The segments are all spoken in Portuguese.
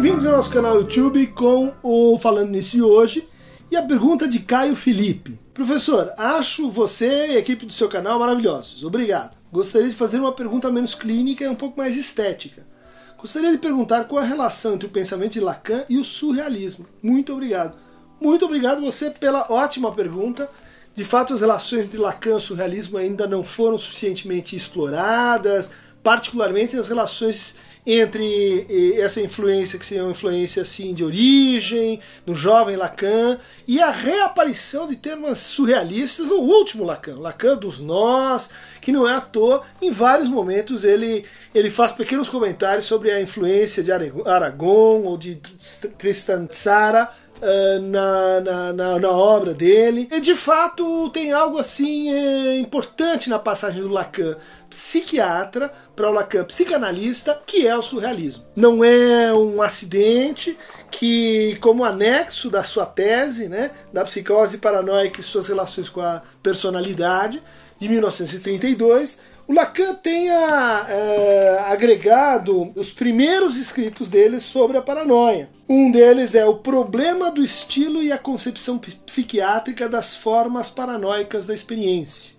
Bem-vindos ao nosso canal YouTube com o Falando Nisso de hoje e a pergunta de Caio Felipe. Professor, acho você e a equipe do seu canal maravilhosos. Obrigado. Gostaria de fazer uma pergunta menos clínica e um pouco mais estética. Gostaria de perguntar qual a relação entre o pensamento de Lacan e o surrealismo. Muito obrigado. Muito obrigado você pela ótima pergunta. De fato, as relações entre Lacan e o surrealismo ainda não foram suficientemente exploradas, particularmente as relações entre essa influência que seria uma influência assim de origem no jovem Lacan e a reaparição de termos surrealistas no último Lacan, Lacan dos nós, que não é à toa, em vários momentos ele ele faz pequenos comentários sobre a influência de Aragon ou de Tristan Tzara Uh, na, na, na, na, obra dele. E de fato tem algo assim é, importante na passagem do Lacan psiquiatra para o Lacan psicanalista, que é o surrealismo. Não é um acidente que, como anexo da sua tese, né, da psicose paranoica e suas relações com a personalidade, de 1932, o Lacan tenha é, agregado os primeiros escritos dele sobre a paranoia. Um deles é O Problema do Estilo e a Concepção Psiquiátrica das Formas Paranoicas da Experiência.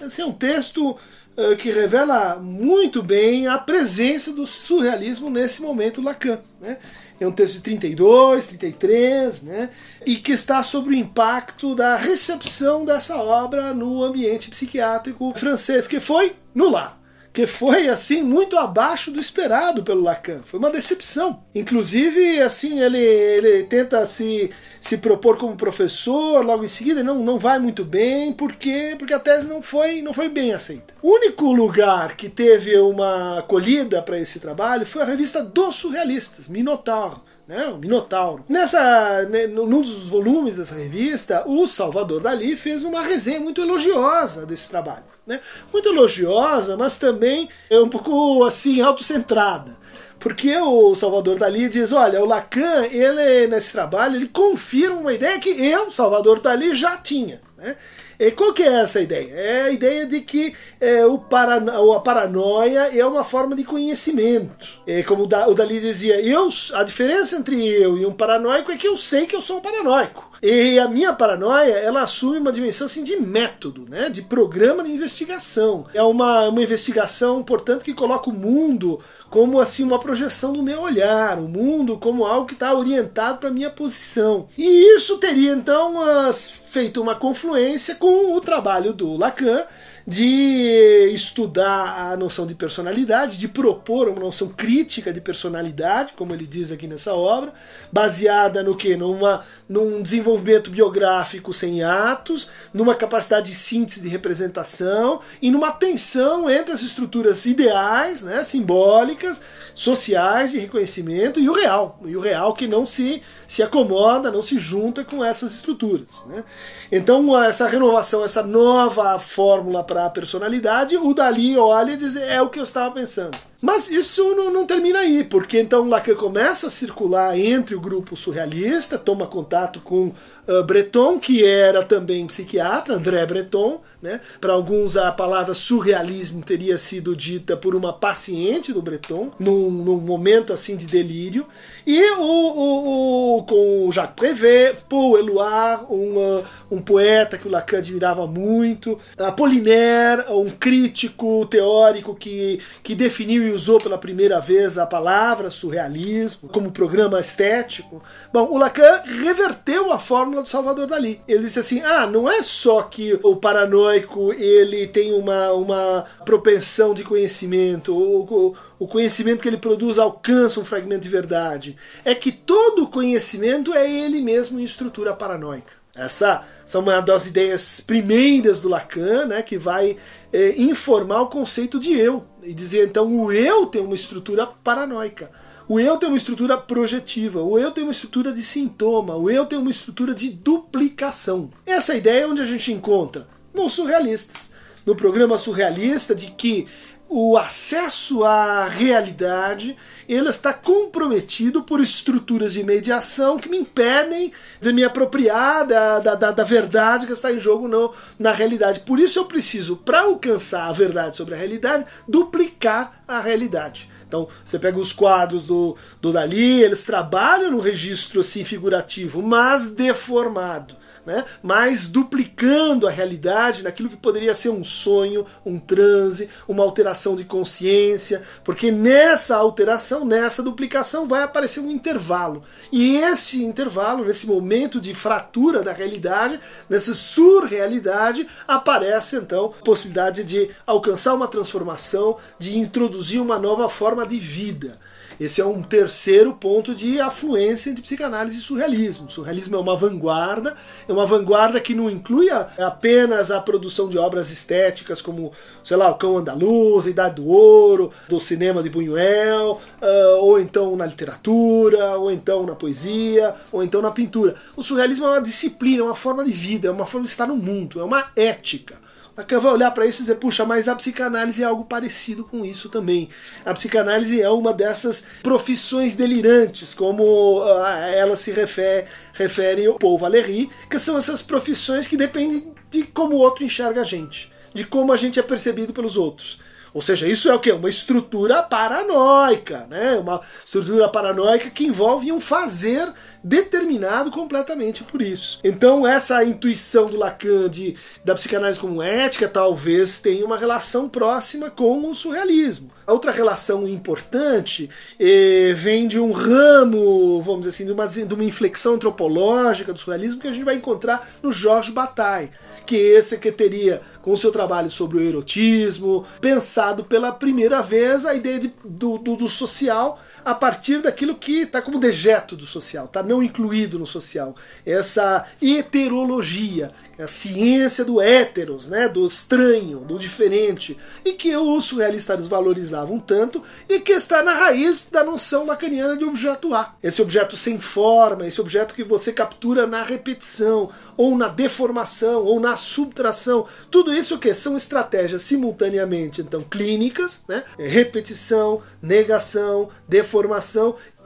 Esse é um texto eh, que revela muito bem a presença do surrealismo nesse momento Lacan. Né? É um texto de 32, 33, né? e que está sobre o impacto da recepção dessa obra no ambiente psiquiátrico francês, que foi no lar que foi assim muito abaixo do esperado pelo Lacan. Foi uma decepção. Inclusive, assim, ele, ele tenta se, se propor como professor, logo em seguida não, não vai muito bem, porque porque a tese não foi não foi bem aceita. O único lugar que teve uma acolhida para esse trabalho foi a revista dos surrealistas, Minotauro né, o Minotauro. Nessa, né, num dos volumes dessa revista, o Salvador Dali fez uma resenha muito elogiosa desse trabalho. Né? Muito elogiosa, mas também é um pouco assim autocentrada. Porque o Salvador Dali diz, olha, o Lacan, ele nesse trabalho, ele confirma uma ideia que eu, Salvador Dali, já tinha. Né? E qual que é essa ideia? É a ideia de que é, o parano, a paranoia é uma forma de conhecimento. É, como o Dali dizia, eu, a diferença entre eu e um paranoico é que eu sei que eu sou um paranoico. E a minha paranoia, ela assume uma dimensão assim, de método, né? de programa de investigação. É uma, uma investigação, portanto, que coloca o mundo como assim uma projeção do meu olhar, o mundo como algo que está orientado para minha posição. E isso teria então feito uma confluência com o trabalho do Lacan de estudar a noção de personalidade, de propor uma noção crítica de personalidade, como ele diz aqui nessa obra, baseada no que? Numa, num desenvolvimento biográfico sem atos, numa capacidade de síntese de representação e numa tensão entre as estruturas ideais, né, simbólicas, sociais de reconhecimento e o real, e o real que não se se acomoda, não se junta com essas estruturas. Né? Então, essa renovação, essa nova fórmula para a personalidade, o Dali olha e diz: é o que eu estava pensando. Mas isso não, não, termina aí, porque então Lacan começa a circular entre o grupo surrealista, toma contato com uh, Breton, que era também psiquiatra, André Breton. Né? Para alguns, a palavra surrealismo teria sido dita por uma paciente do Breton, num, num momento assim de delírio. E o, o, o com Jacques Prévert, Paul Éluard, um, uh, um poeta que o Lacan admirava muito, Apollinaire, um crítico teórico que, que definiu usou pela primeira vez a palavra surrealismo como programa estético. Bom, o Lacan reverteu a fórmula do Salvador Dali. Ele disse assim: ah, não é só que o paranoico ele tem uma, uma propensão de conhecimento, o, o conhecimento que ele produz alcança um fragmento de verdade. É que todo conhecimento é ele mesmo em estrutura paranoica. Essa são uma das ideias primeiras do Lacan, né, que vai é, informar o conceito de eu e dizer então o eu tem uma estrutura paranoica. O eu tem uma estrutura projetiva, o eu tem uma estrutura de sintoma, o eu tem uma estrutura de duplicação. Essa ideia é onde a gente encontra nos surrealistas. No programa surrealista de que o acesso à realidade ele está comprometido por estruturas de mediação que me impedem de me apropriar da, da, da, verdade que está em jogo no, na realidade. Por isso eu preciso, para alcançar a verdade sobre a realidade, duplicar a realidade. Então, você pega os quadros do, do Dali, eles trabalham no registro assim figurativo, mas deformado né? mas duplicando a realidade naquilo que poderia ser um sonho, um transe, uma alteração de consciência, porque nessa alteração, nessa duplicação, vai aparecer um intervalo. E esse intervalo, nesse momento de fratura da realidade, nessa surrealidade, aparece então a possibilidade de alcançar uma transformação, de introduzir uma nova forma de vida. Esse é um terceiro ponto de afluência entre psicanálise e surrealismo. O surrealismo é uma vanguarda, é uma vanguarda que não inclui apenas a produção de obras estéticas como, sei lá, O Cão Andaluz, A Idade do Ouro, do cinema de Buñuel, uh, ou então na literatura, ou então na poesia, ou então na pintura. O surrealismo é uma disciplina, é uma forma de vida, é uma forma de estar no mundo, é uma ética. Lacan vai olhar para isso e dizer, puxa, mas a psicanálise é algo parecido com isso também. A psicanálise é uma dessas profissões delirantes, como uh, ela se refere, refere ao Paul Valéry, que são essas profissões que dependem de como o outro enxerga a gente, de como a gente é percebido pelos outros. Ou seja, isso é o que? Uma estrutura paranoica, né? Uma estrutura paranoica que envolve um fazer determinado completamente por isso. Então, essa intuição do Lacan de, da psicanálise como ética talvez tenha uma relação próxima com o surrealismo. A outra relação importante eh, vem de um ramo, vamos dizer assim, de uma, de uma inflexão antropológica do surrealismo que a gente vai encontrar no Georges Bataille que esse que teria, com o seu trabalho sobre o erotismo, pensado pela primeira vez a ideia de, do, do, do social a partir daquilo que está como dejeto do social, está não incluído no social. Essa heterologia, a ciência do héteros, né, do estranho, do diferente, e que os surrealistas valorizavam tanto e que está na raiz da noção lacaniana de objeto A. Esse objeto sem forma, esse objeto que você captura na repetição, ou na deformação, ou na subtração. Tudo isso que são estratégias simultaneamente, então, clínicas, né, repetição, negação, deformação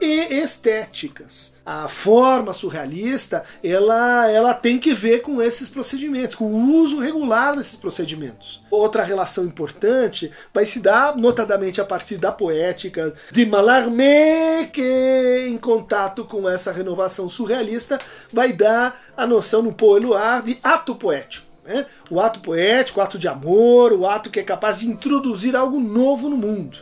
e estéticas. A forma surrealista, ela, ela tem que ver com esses procedimentos, com o uso regular desses procedimentos. Outra relação importante vai se dar notadamente a partir da poética de Mallarmé, que em contato com essa renovação surrealista vai dar a noção no Paul Eluard de ato poético. Né? O ato poético, o ato de amor, o ato que é capaz de introduzir algo novo no mundo.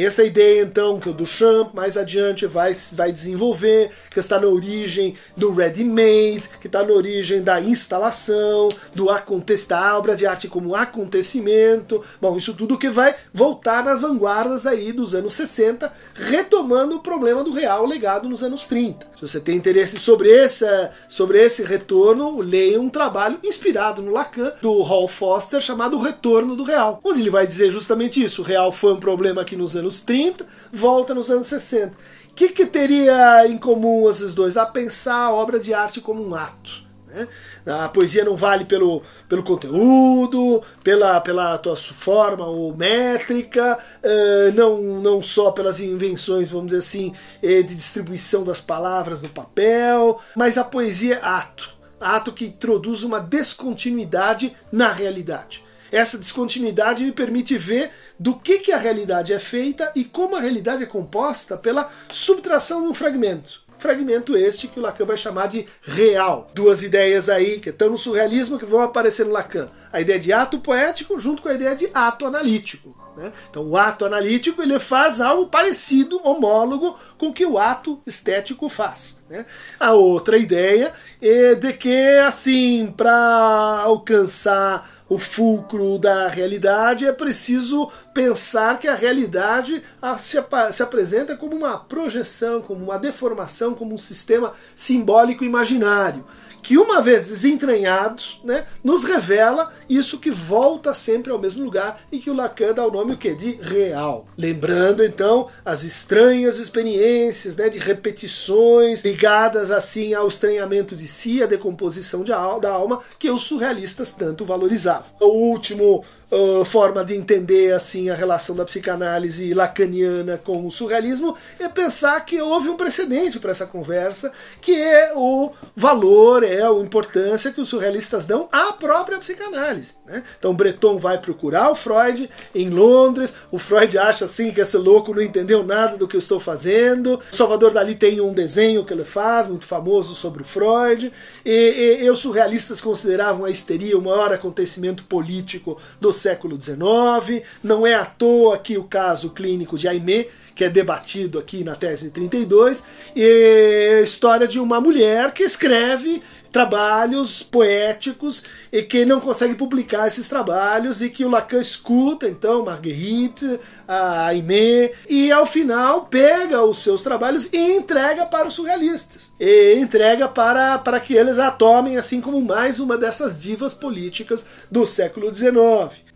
Essa ideia, então, que o Duchamp mais adiante vai, vai desenvolver, que está na origem do ready-made, que está na origem da instalação, do acontecimento, da obra de arte como acontecimento. Bom, isso tudo que vai voltar nas vanguardas aí dos anos 60, retomando o problema do real legado nos anos 30. Se você tem interesse sobre esse, sobre esse retorno, leia um trabalho inspirado no Lacan, do Hall Foster, chamado Retorno do Real, onde ele vai dizer justamente isso. O real foi um problema que nos anos 30, volta nos anos 60. O que, que teria em comum esses dois? A pensar a obra de arte como um ato. Né? A poesia não vale pelo, pelo conteúdo, pela, pela tua forma ou métrica, uh, não, não só pelas invenções, vamos dizer assim, eh, de distribuição das palavras no papel, mas a poesia é ato. Ato que introduz uma descontinuidade na realidade. Essa descontinuidade me permite ver do que, que a realidade é feita e como a realidade é composta pela subtração de um fragmento. Fragmento este que o Lacan vai chamar de real. Duas ideias aí que estão no surrealismo que vão aparecer no Lacan. A ideia de ato poético junto com a ideia de ato analítico. Né? Então o ato analítico ele faz algo parecido, homólogo, com o que o ato estético faz. Né? A outra ideia é de que, assim, para alcançar o fulcro da realidade, é preciso pensar que a realidade se, se apresenta como uma projeção, como uma deformação, como um sistema simbólico imaginário que uma vez desentranhado, né, nos revela isso que volta sempre ao mesmo lugar e que o Lacan dá o nome o quê? de real. Lembrando então as estranhas experiências né, de repetições ligadas assim ao estranhamento de si, à decomposição de, da alma que os surrealistas tanto valorizavam. O último uh, forma de entender assim a relação da psicanálise lacaniana com o surrealismo é pensar que houve um precedente para essa conversa, que é o valor é a importância que os surrealistas dão à própria psicanálise. Né? Então Breton vai procurar o Freud em Londres, o Freud acha assim que esse louco não entendeu nada do que eu estou fazendo. Salvador Dali tem um desenho que ele faz, muito famoso, sobre o Freud, e, e, e os surrealistas consideravam a histeria o maior acontecimento político do século XIX. Não é à toa que o caso clínico de Aimé que é debatido aqui na tese 32, e a história de uma mulher que escreve trabalhos poéticos e que não consegue publicar esses trabalhos e que o Lacan escuta, então, Marguerite, a Aimé, e ao final pega os seus trabalhos e entrega para os surrealistas. E entrega para, para que eles a tomem assim como mais uma dessas divas políticas do século XIX.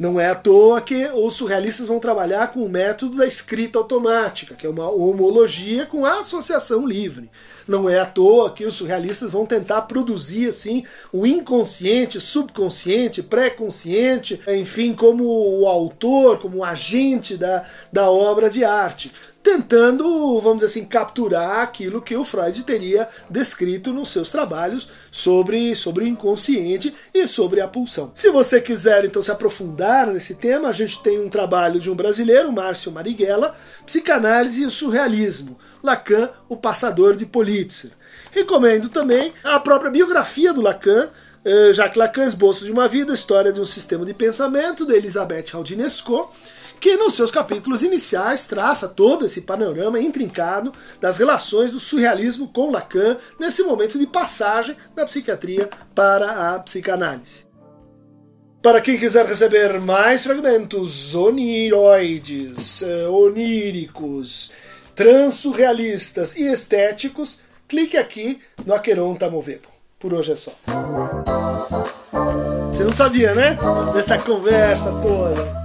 Não é à toa que os surrealistas vão trabalhar com o método da escrita automática, que é uma homologia com a associação livre. Não é à toa que os surrealistas vão tentar produzir assim o inconsciente, subconsciente, pré-consciente, enfim, como o autor, como o agente da, da obra de arte tentando, vamos dizer assim, capturar aquilo que o Freud teria descrito nos seus trabalhos sobre, sobre o inconsciente e sobre a pulsão. Se você quiser então se aprofundar nesse tema, a gente tem um trabalho de um brasileiro, Márcio Marighella, Psicanálise e o Surrealismo, Lacan, o passador de Pulitzer. Recomendo também a própria biografia do Lacan, eh, Jacques Lacan, Esboço de uma Vida, História de um Sistema de Pensamento, de Elisabeth Haldinesco, que nos seus capítulos iniciais traça todo esse panorama intrincado das relações do surrealismo com Lacan nesse momento de passagem da psiquiatria para a psicanálise. Para quem quiser receber mais fragmentos oniroides, eh, oníricos, transurrealistas e estéticos, clique aqui no Aqueron Tamovebo. Por hoje é só. Você não sabia, né? Dessa conversa toda.